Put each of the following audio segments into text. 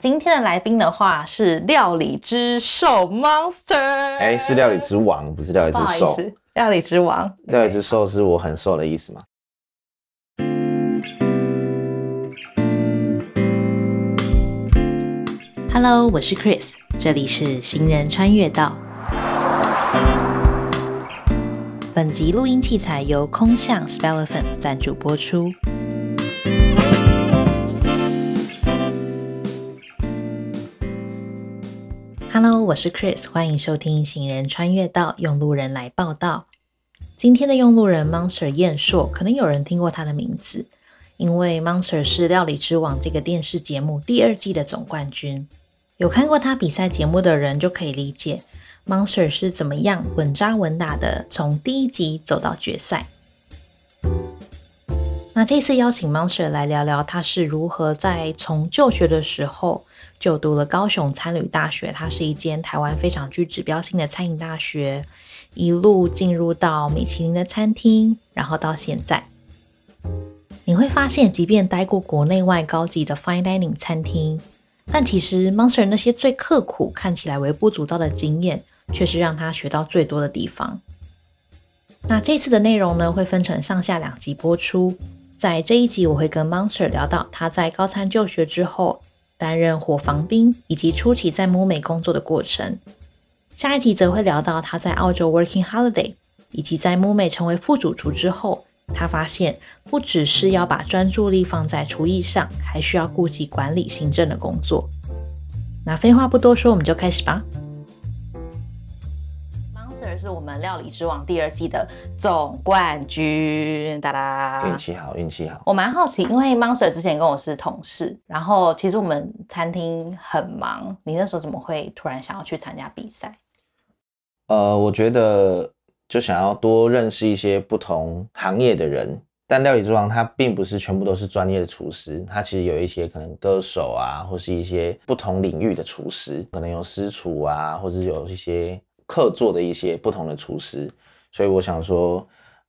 今天的来宾的话是料理之兽 Monster，哎，是料理之王，不是料理之兽。料理之王，料理之兽是我很瘦的意思吗？Hello，我是 Chris，这里是行人穿越道。本集录音器材由空巷 Spelephant 赞助播出。Hello，我是 Chris，欢迎收听《行人穿越道》，用路人来报道。今天的用路人 Monster 燕硕，可能有人听过他的名字，因为 Monster 是《料理之王》这个电视节目第二季的总冠军。有看过他比赛节目的人就可以理解 Monster 是怎么样稳扎稳打的从第一集走到决赛。那这次邀请 Monster 来聊聊他是如何在从就学的时候。就读了高雄餐旅大学，它是一间台湾非常具指标性的餐饮大学，一路进入到米其林的餐厅，然后到现在，你会发现，即便待过国内外高级的 fine dining 餐厅，但其实 Monster 那些最刻苦、看起来微不足道的经验，却是让他学到最多的地方。那这次的内容呢，会分成上下两集播出，在这一集我会跟 Monster 聊到他在高参就学之后。担任伙房兵以及初期在木美工作的过程。下一集则会聊到他在澳洲 working holiday，以及在木美成为副主厨之后，他发现不只是要把专注力放在厨艺上，还需要顾及管理行政的工作。那废话不多说，我们就开始吧。是我们料理之王第二季的总冠军，哒哒，运气好，运气好。我蛮好奇，因为 Monster 之前跟我是同事，然后其实我们餐厅很忙，你那时候怎么会突然想要去参加比赛？呃，我觉得就想要多认识一些不同行业的人，但料理之王它并不是全部都是专业的厨师，它其实有一些可能歌手啊，或是一些不同领域的厨师，可能有私厨啊，或者有一些。客座的一些不同的厨师，所以我想说，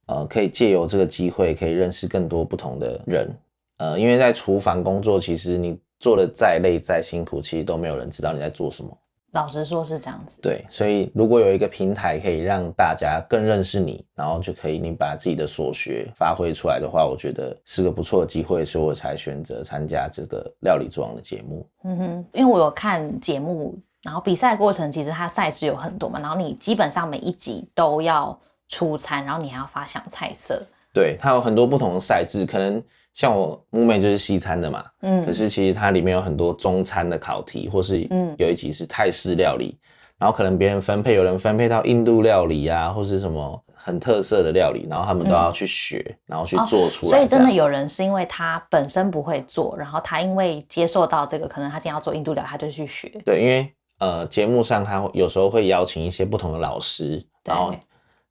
呃，可以借由这个机会，可以认识更多不同的人。呃，因为在厨房工作，其实你做的再累再辛苦，其实都没有人知道你在做什么。老实说，是这样子。对，所以如果有一个平台可以让大家更认识你，然后就可以你把自己的所学发挥出来的话，我觉得是个不错的机会，所以我才选择参加这个料理之王的节目。嗯哼，因为我有看节目。然后比赛过程其实它赛制有很多嘛，然后你基本上每一集都要出餐，然后你还要发想菜色。对，它有很多不同的赛制，可能像我木妹就是西餐的嘛，嗯，可是其实它里面有很多中餐的考题，或是嗯有一集是泰式料理，然后可能别人分配，有人分配到印度料理啊，或是什么很特色的料理，然后他们都要去学，然后去做出来。所以真的有人是因为他本身不会做，然后他因为接受到这个，可能他今天要做印度料理，他就去学。对，因为。呃，节目上他有时候会邀请一些不同的老师，然后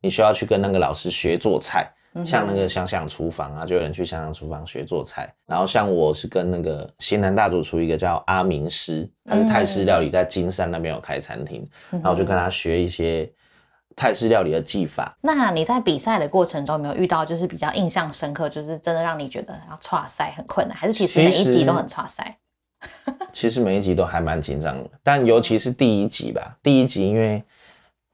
你需要去跟那个老师学做菜，像那个想想厨房啊，就有人去想想厨房学做菜。然后像我是跟那个西南大主厨一个叫阿明师，他是泰式料理，在金山那边有开餐厅，然后就跟他学一些泰式料理的技法。那你在比赛的过程中有没有遇到就是比较印象深刻，就是真的让你觉得要跨赛很困难，还是其实每一集都很跨赛？其实每一集都还蛮紧张的，但尤其是第一集吧。第一集，因为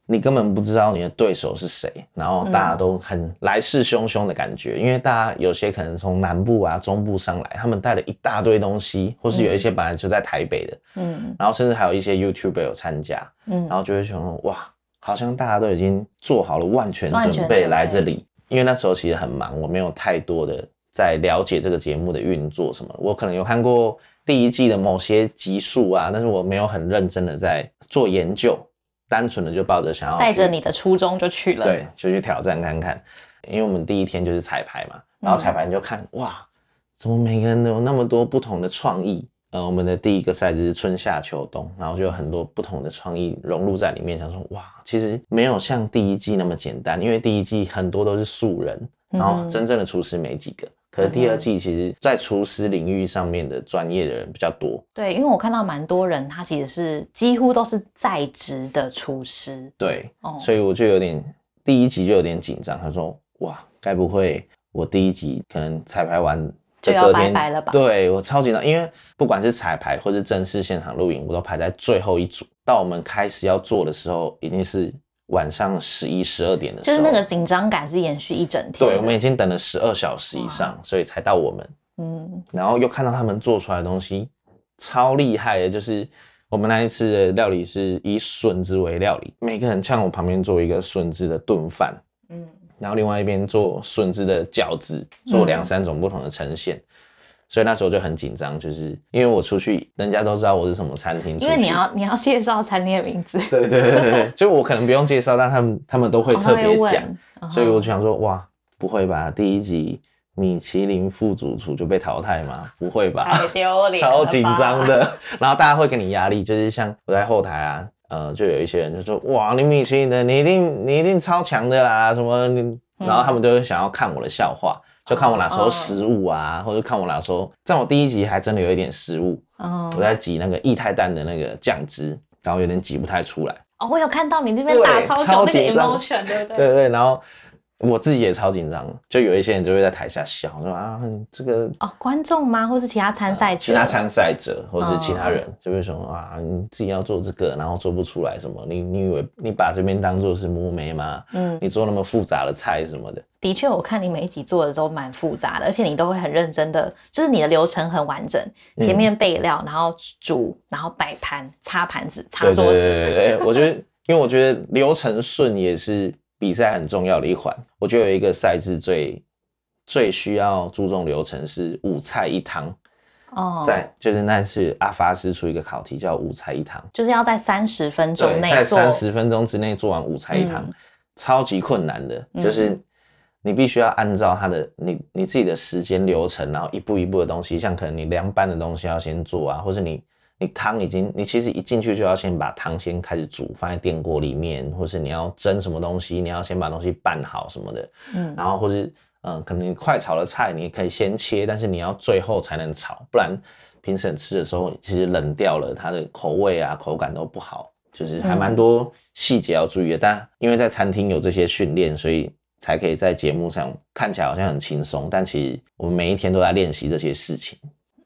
你根本不知道你的对手是谁，然后大家都很来势汹汹的感觉。因为大家有些可能从南部啊、中部上来，他们带了一大堆东西，或是有一些本来就在台北的，嗯，然后甚至还有一些 YouTuber 有参加，嗯，然后就会想说，哇，好像大家都已经做好了万全准备来这里。因为那时候其实很忙，我没有太多的在了解这个节目的运作什么。我可能有看过。第一季的某些集数啊，但是我没有很认真的在做研究，单纯的就抱着想要带着你的初衷就去了，对，就去挑战看看。因为我们第一天就是彩排嘛，然后彩排你就看哇，怎么每个人都有那么多不同的创意？呃，我们的第一个赛制是春夏秋冬，然后就有很多不同的创意融入在里面，想说哇，其实没有像第一季那么简单，因为第一季很多都是素人，然后真正的厨师没几个。可是第二季其实，在厨师领域上面的专业的人比较多。对，因为我看到蛮多人，他其实是几乎都是在职的厨师。对，所以我就有点第一集就有点紧张。他说：“哇，该不会我第一集可能彩排完就要拜拜了吧？对我超紧张，因为不管是彩排或是正式现场录影，我都排在最后一组。到我们开始要做的时候，已经是晚上十一、十二点的时候，就是那个紧张感是延续一整天的。对，我们已经等了十二小时以上，所以才到我们。嗯，然后又看到他们做出来的东西超厉害的，就是我们那一次的料理是以笋子为料理，每个人像我旁边做一个笋子的炖饭，嗯，然后另外一边做笋子的饺子，做两三种不同的呈现。所以那时候就很紧张，就是因为我出去，人家都知道我是什么餐厅，因为你要你要介绍餐厅的名字，对对对对对，就我可能不用介绍，但他们他们都会哦特别讲，所以我就想说，哇，不会吧？第一集米其林副主厨就被淘汰吗？不会吧？太丢脸，超紧张的。然后大家会给你压力，就是像我在后台啊，呃，就有一些人就说，哇，你米其林的，你一定你一定超强的啦，什么你，然后他们都会想要看我的笑话。就看我哪时候失误啊，或者看我哪时候，在我第一集还真的有一点失误，哦我在挤那个液态蛋的那个酱汁，然后有点挤不太出来。哦，我有看到你那边对打超久超那个紧张 emotion，对不对？对对，然后我自己也超紧张，就有一些人就会在台下笑，说啊，你这个哦，观众吗？或是其他参赛者？其他参赛者或者是其他人嗯就会说啊，你自己要做这个，然后做不出来什么？你你以为你把这边当做是木梅吗？嗯，你做那么复杂的菜什么的，的确，我看你每一集做的都蛮复杂的，而且你都会很认真的，就是你的流程很完整，嗯前面备料，然后煮，然后摆盘、擦盘子、擦桌子。对对对对，我觉得，因为我觉得流程顺也是比赛很重要的一环。我觉得有一个赛制最最需要注重流程是五菜一汤，哦，在就是那是阿发师出一个考题叫五菜一汤，就是要在三十分钟对，内做。在三十分钟之内做完五菜一汤，嗯超级困难的，嗯就是你必须要按照它的你你自己的时间流程，然后一步一步的东西，像可能你凉拌的东西要先做啊，或是你你汤已经你其实一进去就要先把汤先开始煮，放在电锅里面，或是你要蒸什么东西，你要先把东西拌好什么的，嗯然后或是嗯、呃可能你快炒的菜你可以先切，但是你要最后才能炒，不然评审吃的时候其实冷掉了，它的口味啊口感都不好，就是还蛮多细节要注意的。但因为在餐厅有这些训练，所以才可以在节目上看起来好像很轻松，但其实我们每一天都在练习这些事情。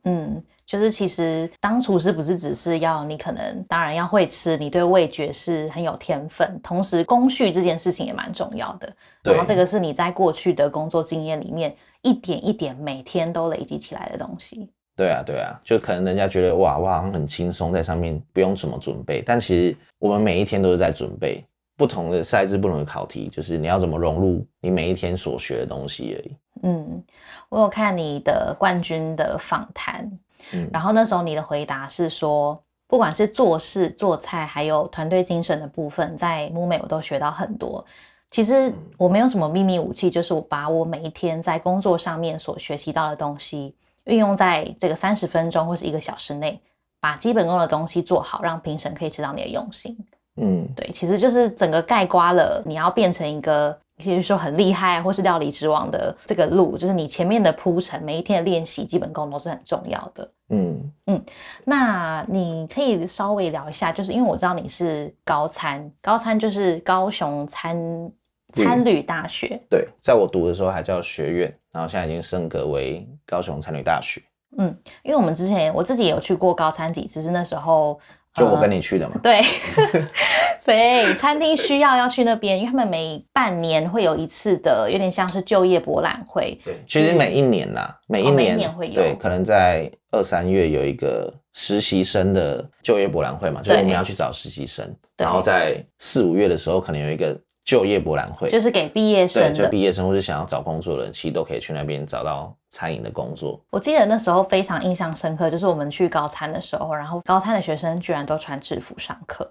嗯，就是其实当厨师不是只是要你可能当然要会吃，你对味觉是很有天分，同时工序这件事情也蛮重要的。对然后这个是你在过去的工作经验里面一点一点每天都累积起来的东西。对啊，对啊，就可能人家觉得哇，我好像很轻松，在上面不用怎么准备，但其实我们每一天都是在准备不同的赛制、不同的考题，就是你要怎么融入你每一天所学的东西而已。嗯，我有看你的冠军的访谈，嗯然后那时候你的回答是说，不管是做事、做菜，还有团队精神的部分，在木美我都学到很多。其实我没有什么秘密武器，就是我把我每一天在工作上面所学习到的东西，运用在这个三十分钟或是一个小时内，把基本功的东西做好，让评审可以知道你的用心。嗯，对，其实就是整个盖刮了你要变成一个，比如说很厉害或是料理之王的这个路，就是你前面的铺陈，每一天的练习，基本功都是很重要的。嗯。嗯，那你可以稍微聊一下，就是因为我知道你是高参，高参就是高雄参参旅大学，对，在我读的时候还叫学院，然后现在已经升格为高雄参旅大学，嗯因为我们之前我自己也有去过高参几次，是那时候就我跟你。去的嘛。对，所以，餐厅需要要去那边，因为他们每半年会有一次的，有点像是就业博览会。对，其实每一年啦，每一哦每一年,、会有对，可能在二三月有一个实习生的就业博览会嘛，就是我们要去找实习生，对然后在四五月的时候可能有一个就业博览会，就是给毕业对，就生的。毕业生或是想要找工作的人，其实都可以去那边找到餐饮的工作。我记得那时候非常印象深刻，就是我们去高餐的时候，然后高餐的学生居然都穿制服上课。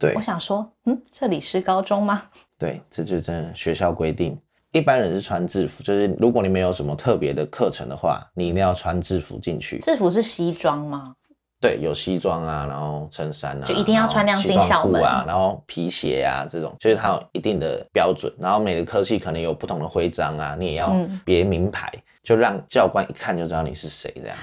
对我想说，嗯，这里是高中吗？对，这就是真的学校规定。一般人是穿制服，就是如果你没有什么特别的课程的话，你一定要穿制服进去。制服是西装吗？对，有西装啊，然后衬衫啊，就一定要穿那样进然后西装校门裤啊，然后皮鞋啊，这种就是它有一定的标准。然后每个科系可能有不同的徽章啊，你也要嗯别名牌，就让教官一看就知道你是谁这样。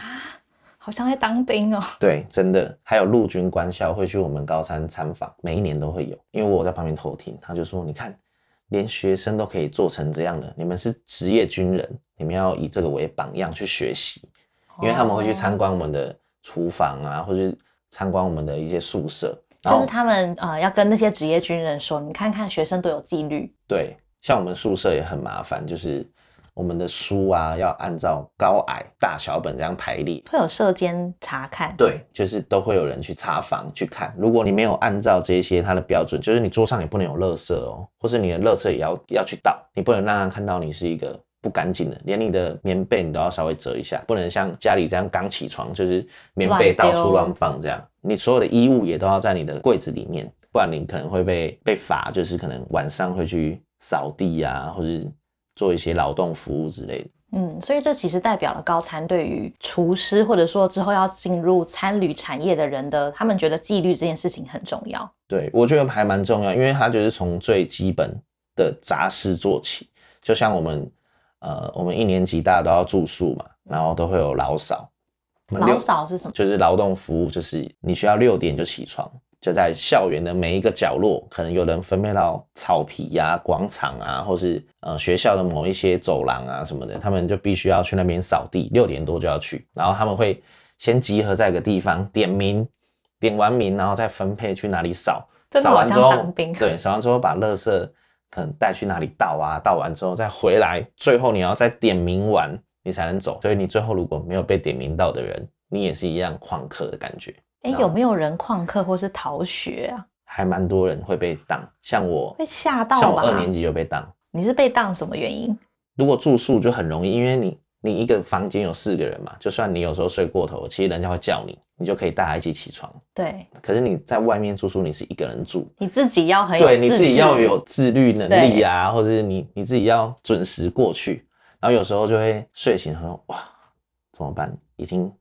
好像在当兵哦。对，真的，还有陆军官校会去我们高三参访，每一年都会有。因为我在旁边偷听，他就说：“你看连学生都可以做成这样的，你们是职业军人，你们要以这个为榜样去学习，因为他们会去参观我们的厨房啊，或者参观我们的一些宿舍，就是他们呃要跟那些职业军人说，你看看学生都有纪律。对，像我们宿舍也很麻烦，就是。我们的书啊，要按照高矮、大小本这样排列，会有舍监查看。对，就是都会有人去查房去看。如果你没有按照这些它的标准，就是你桌上也不能有垃圾哦，或是你的垃圾也要要去倒，你不能让他看到你是一个不干净的，连你的棉被你都要稍微折一下，不能像家里这样刚起床就是棉被到处乱放这样。你所有的衣物也都要在你的柜子里面，不然你可能会被被罚，就是可能晚上会去扫地啊，或者。做一些劳动服务之类的，嗯，所以这其实代表了高餐对于厨师或者说之后要进入餐旅产业的人的，他们觉得纪律这件事情很重要。对，我觉得还蛮重要，因为他就是从最基本的杂事做起，就像我们，呃，我们一年级大家都要住宿嘛，然后都会有老扫。老扫是什么？就是劳动服务，就是你需要六点就起床。就在校园的每一个角落，可能有人分配到草皮呀、广场啊，或是呃学校的某一些走廊啊什么的，他们就必须要去那边扫地，六点多就要去。然后他们会先集合在一个地方点名，点完名，然后再分配去哪里扫。扫完之后，对，扫完之后把垃圾可能带去哪里倒啊，倒完之后再回来，最后你要再点名完，你才能走。所以你最后如果没有被点名到的人，你也是一样旷课的感觉。哎，有没有人旷课或是逃学啊？还蛮多人会被当，像我被吓到吧？像我二年级就被当。你是被当什么原因？如果住宿就很容易，因为你你一个房间有四个人嘛，就算你有时候睡过头，其实人家会叫你，你就可以大家一起起床。对。可是你在外面住宿，你是一个人住，你自己要很有对，你自己要有自律能力啊，或者是你你自己要准时过去。然后有时候就会睡醒他说哇，怎么办？已经。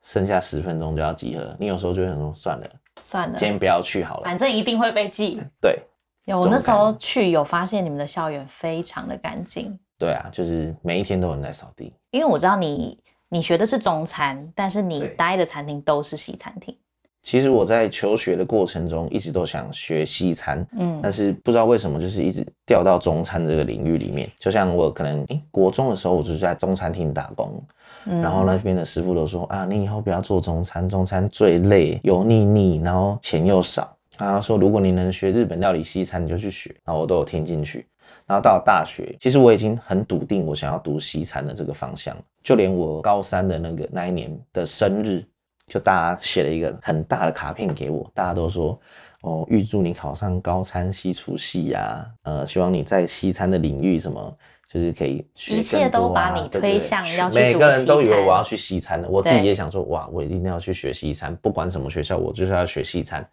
剩下十分钟就要集合，你有时候就会说算了，算了，今天不要去好了，反正一定会被记。对，有我那时候去有发现你们的校园非常的干净。对啊，就是每一天都有人在扫地。因为我知道你你学的是中餐，但是你待的餐厅都是西餐厅。其实我在求学的过程中一直都想学西餐，嗯，但是不知道为什么就是一直掉到中餐这个领域里面。就像我可能诶国中的时候，我就是在中餐厅打工。然后那边的师傅都说啊，你以后不要做中餐，中餐最累，油腻腻，然后钱又少。他说，如果你能学日本料理西餐，你就去学。然后我都有听进去。然后到了大学，其实我已经很笃定，我想要读西餐的这个方向。就连我高三的那个那一年的生日，就大家写了一个很大的卡片给我，大家都说哦，预祝你考上高餐西厨系呀，呃，希望你在西餐的领域什么。就是可以学一切都把你推向要每个人都以为我要去西餐的，我自己也想说，哇，我一定要去学西餐，不管什么学校，我就是要学西餐。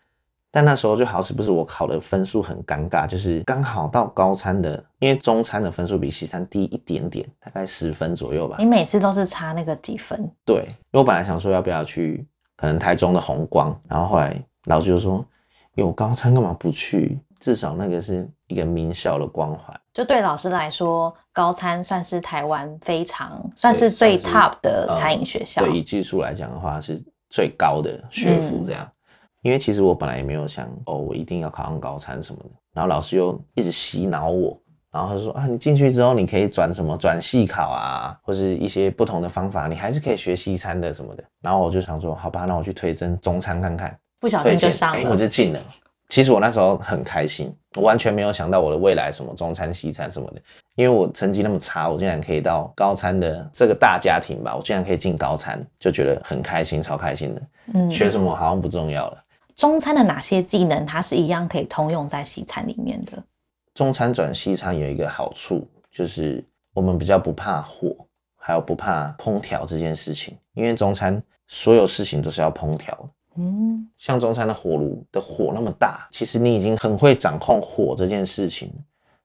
但那时候就好是不是我考的分数很尴尬，就是刚好到高餐的，因为中餐的分数比西餐低一点点，大概十分左右吧。你每次都是差那个几分？对，因为我本来想说要不要去可能台中的红光，然后后来老师就说，有高餐干嘛不去？至少那个是一个名校的光环。就对老师来说，高餐算是台湾非常算是最 top 的餐饮学校。对，以技术来讲的话，是最高的学府这样。因为其实我本来也没有想哦，我一定要考上高餐什么的。然后老师又一直洗脑我，然后他说啊，你进去之后你可以转什么转系考啊，或是一些不同的方法，你还是可以学西餐的什么的。然后我就想说，好吧，那我去推甄中餐看看。不小心就上了，我就进了。其实我那时候很开心，我完全没有想到我的未来什么中餐西餐什么的，因为我成绩那么差，我竟然可以到高餐的这个大家庭吧，我竟然可以进高餐，就觉得很开心，超开心的。嗯，学什么好像不重要了。中餐的哪些技能，它是一样可以通用在西餐里面的？中餐转西餐有一个好处，就是我们比较不怕火，还有不怕烹调这件事情，因为中餐所有事情都是要烹调。嗯，像中餐的火炉的火那么大，其实你已经很会掌控火这件事情。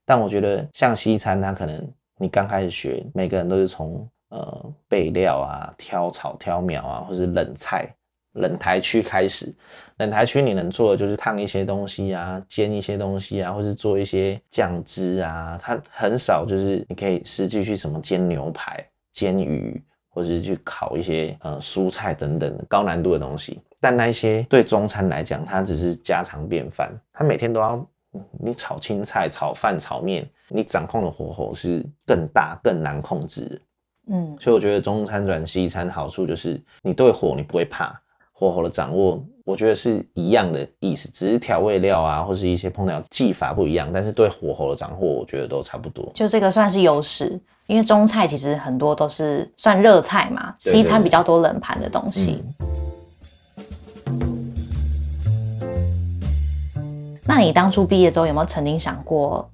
但我觉得像西餐，它可能你刚开始学，每个人都是从呃备料啊、挑草、挑苗啊，或是冷菜、冷台区开始。冷台区你能做的就是烫一些东西啊、煎一些东西啊，或是做一些酱汁啊。它很少就是你可以实际去什么煎牛排、煎鱼，或者是去烤一些呃蔬菜等等高难度的东西。但那一些对中餐来讲，它只是家常便饭。它每天都要你炒青菜、炒饭、炒面，你掌控的火候是更大、更难控制的。嗯，所以我觉得中餐转西餐好处就是你对火你不会怕，火候的掌握，我觉得是一样的意思，只是调味料啊或是一些烹调技法不一样，但是对火候的掌握，我觉得都差不多。就这个算是优势，因为中菜其实很多都是算热菜嘛，对西餐比较多冷盘的东西。那你当初毕业之后有没有曾经想过，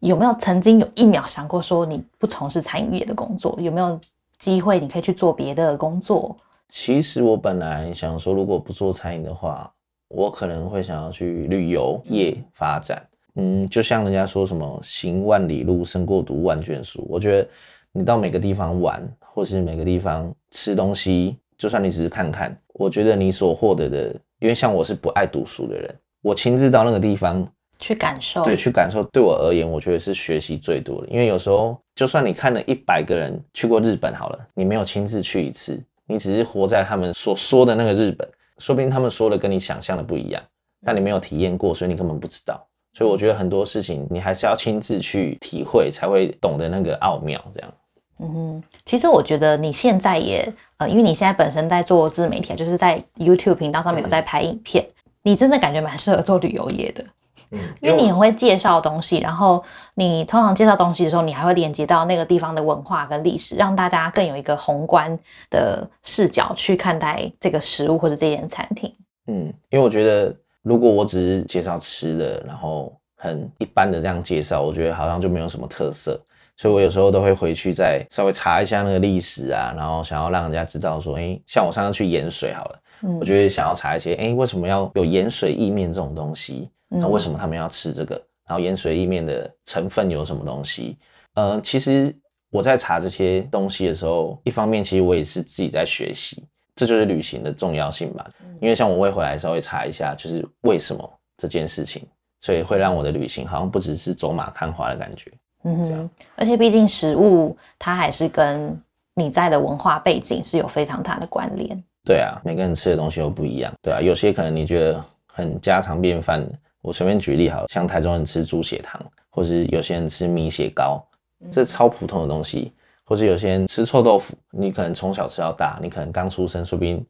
有没有曾经有一秒想过说你不从事餐饮业的工作，有没有机会你可以去做别的工作？其实我本来想说，如果不做餐饮的话，我可能会想要去旅游业发展。嗯，就像人家说什么“行万里路，胜过读万卷书”。我觉得你到每个地方玩，或是每个地方吃东西，就算你只是看看，我觉得你所获得的，因为像我是不爱读书的人，我亲自到那个地方，去感受，对，去感受，对我而言，我觉得是学习最多的。因为有时候，就算你看了一百个人去过日本好了，你没有亲自去一次，你只是活在他们所说的那个日本，说不定他们说的跟你想象的不一样，但你没有体验过，所以你根本不知道。所以我觉得很多事情你还是要亲自去体会，才会懂得那个奥妙。这样，嗯哼，其实我觉得你现在也，呃，因为你现在本身在做自媒体啊，就是在 YouTube 频道上面有在拍影片，你真的感觉蛮适合做旅游业的，嗯，因为你很会介绍东西，然后你通常介绍东西的时候，你还会连接到那个地方的文化跟历史，让大家更有一个宏观的视角去看待这个食物或者这间餐厅。嗯，因为我觉得如果我只是介绍吃的，然后很一般的这样介绍，我觉得好像就没有什么特色。所以我有时候都会回去再稍微查一下那个历史啊，然后想要让人家知道说，哎，像我上次去盐水好了，嗯我觉得想要查一些，哎，为什么要有盐水意面这种东西？嗯那为什么他们要吃这个？然后盐水意面的成分有什么东西？呃，其实我在查这些东西的时候，一方面其实我也是自己在学习，这就是旅行的重要性吧。因为像我会回来稍微查一下，就是为什么这件事情，所以会让我的旅行好像不只是走马看花的感觉。嗯哼，而且毕竟食物它还是跟你在的文化背景是有非常大的关联。对啊，每个人吃的东西都不一样，对啊，有些可能你觉得很家常便饭的，我随便举例好了，像台中人吃猪血汤，或是有些人吃米血糕，这超普通的东西，或是有些人吃臭豆腐，你可能从小吃到大，你可能刚出生，说不定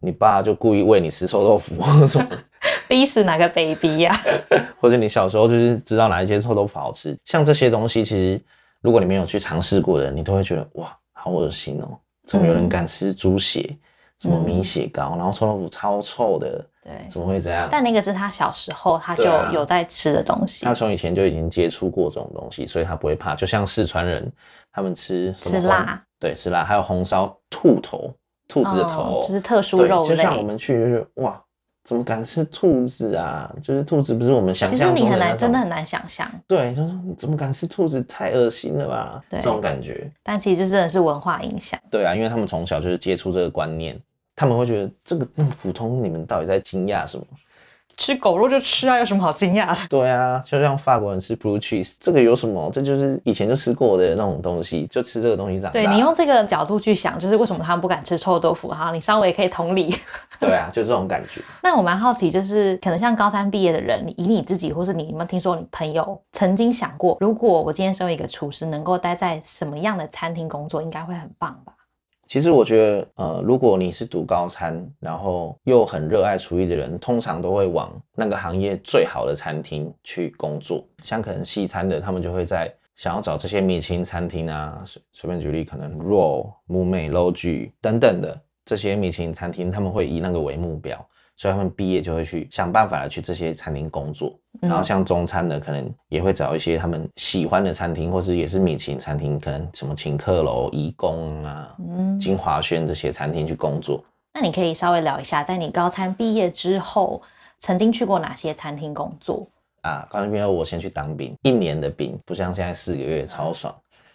你爸就故意喂你吃臭豆腐什么，逼死哪个 baby 呀、或者你小时候就是知道哪一些臭豆腐好吃，像这些东西，其实如果你没有去尝试过的，你都会觉得哇，好恶心哦，怎么有人敢吃猪血？什么米血糕，然后臭豆腐超臭的，对，怎么会这样？但那个是他小时候他就有在吃的东西，他从以前就已经接触过这种东西，所以他不会怕。就像四川人，他们吃吃辣，对，吃辣，还有红烧兔头，兔子的头，哦就是特殊肉类就像我。们去就是哇，怎么敢吃兔子啊？就是兔子不是我们想其实你象中的那种，很难，真的很难想象，对，就是你怎么敢吃兔子？太恶心了吧？对这种感觉，但其实就真的是文化影响。对啊，因为他们从小就是接触这个观念，他们会觉得这个那么普通，你们到底在惊讶什么？吃狗肉就吃啊，有什么好惊讶的？对啊，就像法国人吃 blue cheese，这个有什么？这就是以前就吃过的那种东西，就吃这个东西长大。对你用这个角度去想，就是为什么他们不敢吃臭豆腐？哈，你稍微可以同理。对啊，就这种感觉。那我蛮好奇，就是可能像高三毕业的人，你以你自己，或是你有没有听说你朋友曾经想过，如果我今天身为一个厨师，能够待在什么样的餐厅工作，应该会很棒吧？其实我觉得，呃，如果你是读高餐，然后又很热爱厨艺的人，通常都会往那个行业最好的餐厅去工作。像可能西餐的，他们就会在想要找这些米其林餐厅啊，随随便举例，可能 Raw、木美、Logi 等等的这些米其林餐厅，他们会以那个为目标，所以他们毕业就会去想办法的去这些餐厅工作。然后像中餐的，可能也会找一些他们喜欢的餐厅，或是也是米其林餐厅，可能什么请客楼、怡宫啊、嗯，金华轩这些餐厅去工作。那你可以稍微聊一下，在你高餐毕业之后，曾经去过哪些餐厅工作？啊，高中毕业后我先去当兵，一年的兵，不像现在四个月超爽。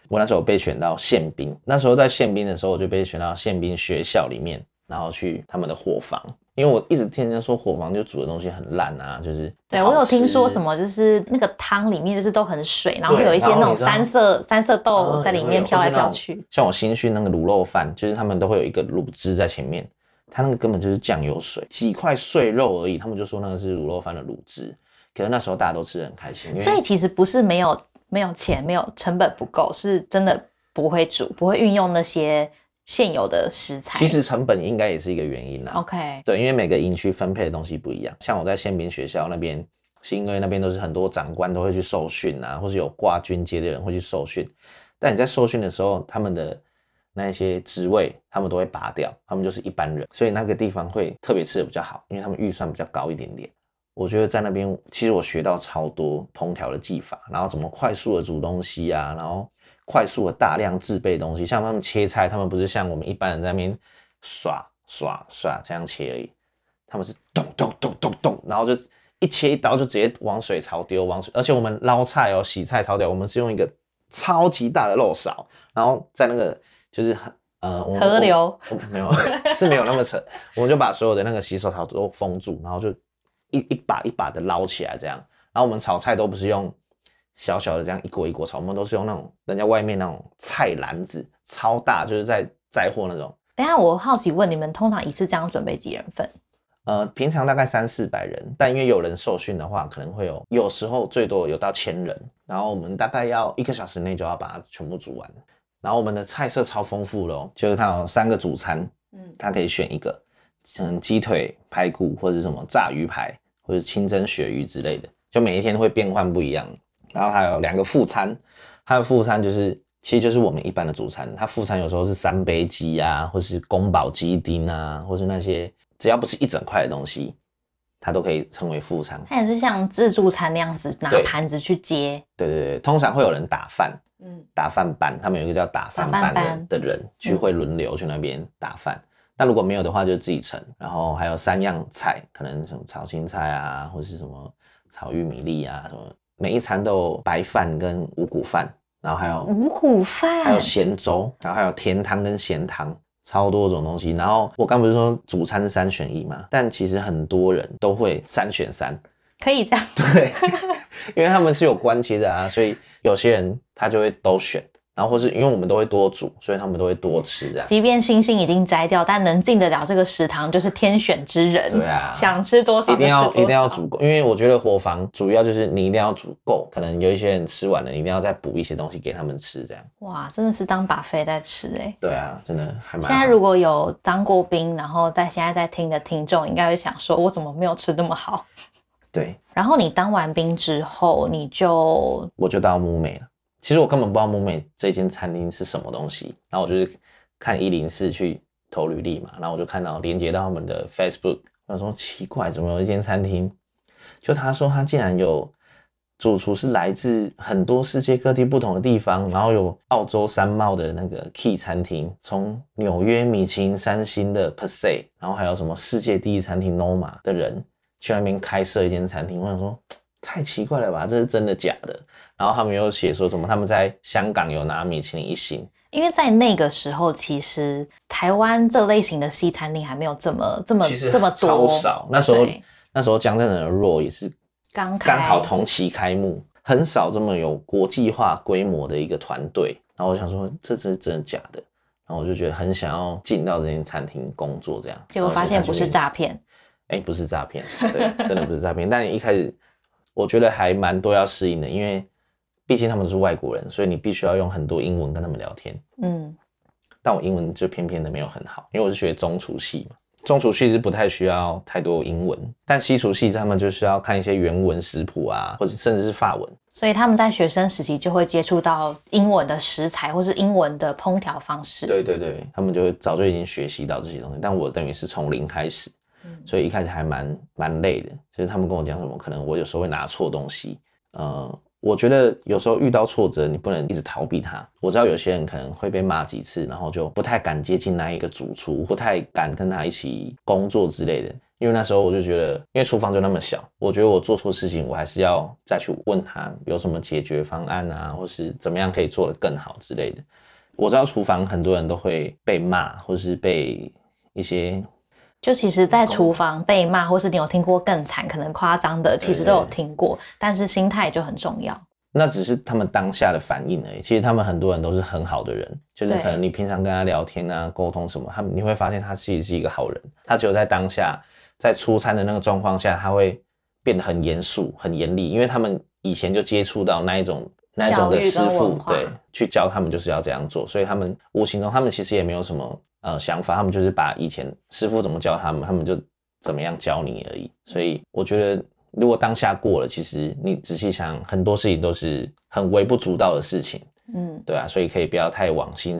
我那时候被选到宪兵，那时候在宪兵的时候，我就被选到宪兵学校里面，然后去他们的伙房，因为我一直听人家说伙房就煮的东西很烂啊，就是对我有听说。什么，就是那个汤里面就是都很水，然后会有一些那种三色三色豆嗯在里面飘来飘去。像我新训那个卤肉饭，就是他们都会有一个卤汁在前面，它那个根本就是酱油水，几块碎肉而已，他们就说那个是卤肉饭的卤汁。可是那时候大家都吃的很开心，所以其实不是没有没有钱，没有成本不够，是真的不会煮，不会运用那些现有的食材。其实成本应该也是一个原因啦。OK，对，因为每个营区分配的东西不一样。像我在宪兵学校那边，是因为那边都是很多长官都会去受训啊，或是有挂军阶的人会去受训。但你在受训的时候，他们的那一些职位，他们都会拔掉，他们就是一般人，所以那个地方会特别吃的比较好，因为他们预算比较高一点点。我觉得在那边，其实我学到超多烹调的技法，然后怎么快速的煮东西啊，然后快速的大量制备东西。像他们切菜，他们不是像我们一般人在那边耍耍耍这样切而已，他们是咚咚咚咚咚，然后就一切一刀就直接往水槽丢，往水。而且我们捞菜哦，洗菜超屌，我们是用一个超级大的漏勺，然后在那个就是很呃我河流没有是没有那么扯，我们就把所有的那个洗手槽都封住，然后就一一把一把的捞起来这样。然后我们炒菜都不是用小小的这样一锅一锅炒，我们都是用那种人家外面那种菜篮子，超大，就是在载货那种。等一下我好奇问你们，通常一次这样准备几人份？呃，平常大概三四百人，但因为有人受训的话，可能会有，有时候最多有到千人。然后我们大概要一个小时内就要把它全部煮完。然后我们的菜色超丰富咯，就是它有三个主餐，嗯，它可以选一个，像鸡腿、排骨或者什么炸鱼排，或者清蒸鳕鱼之类的，就每一天会变换不一样。然后还有两个副餐，它的副餐就是其实就是我们一般的主餐，它副餐有时候是三杯鸡啊，或是宫保鸡丁啊，或是那些只要不是一整块的东西，它都可以称为副餐。它也是像自助餐那样子，拿对盘子去接。对对对，通常会有人打饭，嗯，打饭班，他们有一个叫打饭班班的的人，去会轮流去那边打饭。那如果没有的话，就自己盛。然后还有三样菜，可能什么炒青菜啊，或是什么炒玉米粒啊，什么每一餐都有白饭跟五谷饭，然后还有五谷饭，还有咸粥，然后还有甜汤跟咸汤，超多种东西。然后我刚不是说主餐是三选一嘛，但其实很多人都会三选三，可以这样。对，因为他们是有关节的啊，所以有些人他就会都选，然后或是因为我们都会多煮，所以他们都会多吃这样。即便星星已经摘掉，但能进得了这个食堂就是天选之人。对啊想吃多少一定要一定要煮够，因为我觉得伙房主要就是你一定要煮够，可能有一些人吃完了，你一定要再补一些东西给他们吃，这样。哇，真的是当把费在吃哎、对啊，真的还蛮。现在如果有当过兵，然后在现在在听的听众，应该会想说，我怎么没有吃那么好？对，然后你当完兵之后，你就我就到木美了。其实我根本不知道木美这间餐厅是什么东西，然后我就是看一零四去投履历嘛，然后我就看到连接到他们的 Facebook，我想说奇怪，怎么有一间餐厅？就他说他竟然有主厨是来自很多世界各地不同的地方，然后有澳洲三茂的那个 Key 餐厅，从纽约米其林三星的 p e r s e 然后还有什么世界第一餐厅 Noma 的人去那边开设一间餐厅，我想说太奇怪了吧，这是真的假的？然后他们又写说什么他们在香港有拿米其林一星，因为在那个时候，其实台湾这类型的西餐厅还没有这么这么这么多超多，少。那时候那时候江镇的肉也是刚刚好同期开幕，很少这么有国际化规模的一个团队。然后我想说，这这是真的假的？然后我就觉得很想要进到这间餐厅工作，这样。结果发现不是诈骗。哎，不是诈骗，对，真的不是诈骗。但一开始我觉得还蛮多要适应的，因为毕竟他们都是外国人，所以你必须要用很多英文跟他们聊天。嗯，但我英文就偏偏的没有很好，因为我是学中厨系嘛，中厨系是不太需要太多英文，但西厨系他们就是要看一些原文食谱啊，或者甚至是法文。所以他们在学生时期就会接触到英文的食材或是英文的烹调方式。对对对，他们就会早就已经学习到这些东西，但我等于是从零开始，嗯所以一开始还蛮蛮累的。就是他们跟我讲什么，可能我有时候会拿错东西，呃，我觉得有时候遇到挫折，你不能一直逃避它。我知道有些人可能会被骂几次，然后就不太敢接近那一个主厨，不太敢跟他一起工作之类的。因为那时候我就觉得，因为厨房就那么小，我觉得我做错事情，我还是要再去问他有什么解决方案啊，或是怎么样可以做得更好之类的。我知道厨房很多人都会被骂，或是被一些就其实，在厨房被骂，或是你有听过更惨、可能夸张的，其实都有听过。但是心态就很重要。那只是他们当下的反应而已。其实他们很多人都是很好的人，就是可能你平常跟他聊天啊、沟通什么，他们你会发现他其实是一个好人。他只有在当下，在出餐的那个状况下，他会变得很严肃、很严厉，因为他们以前就接触到那一种那一种的师傅，对，去教他们就是要这样做，所以他们无形中他们其实也没有什么呃想法，他们就是把以前师傅怎么教他们，他们就怎么样教你而已。所以我觉得，如果当下过了，其实你仔细想，很多事情都是很微不足道的事情，嗯，对啊，所以可以不要太往心。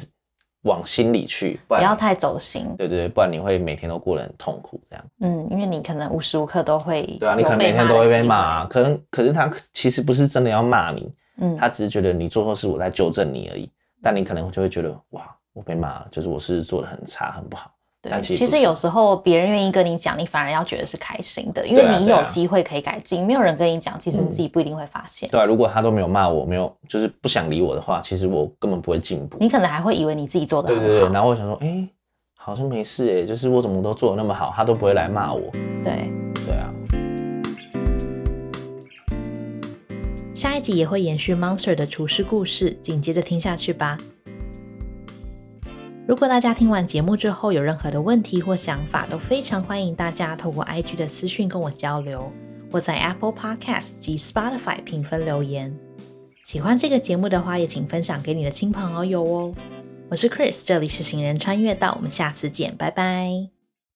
往心里去，不要太走心。对对对，不然你会每天都过得很痛苦，这样。嗯，因为你可能无时无刻都会。对啊，你可能每天都会被骂，啊可能可是他其实不是真的要骂你，嗯，他只是觉得你做错事，我在纠正你而已。但你可能就会觉得，哇，我被骂了，就是我是做的很差，很不好。但其实有时候别人愿意跟你讲，你反而要觉得是开心的，因为你有机会可以改进。没有人跟你讲，其实你自己不一定会发现。对啊，如果他都没有骂我，没有就是不想理我的话，其实我根本不会进步。你可能还会以为你自己做的很好。对对对，然后我想说，哎，好像没事哎，就是我怎么都做的那么好，他都不会来骂我。对对啊。下一集也会延续 Monster 的厨师故事，紧接着听下去吧。如果大家听完节目之后有任何的问题或想法，都非常欢迎大家透过 IG 的私讯跟我交流，或在 Apple Podcast 及 Spotify 评分留言。喜欢这个节目的话，也请分享给你的亲朋好友哦。我是 Chris，这里是行人穿越道，我们下次见，拜拜。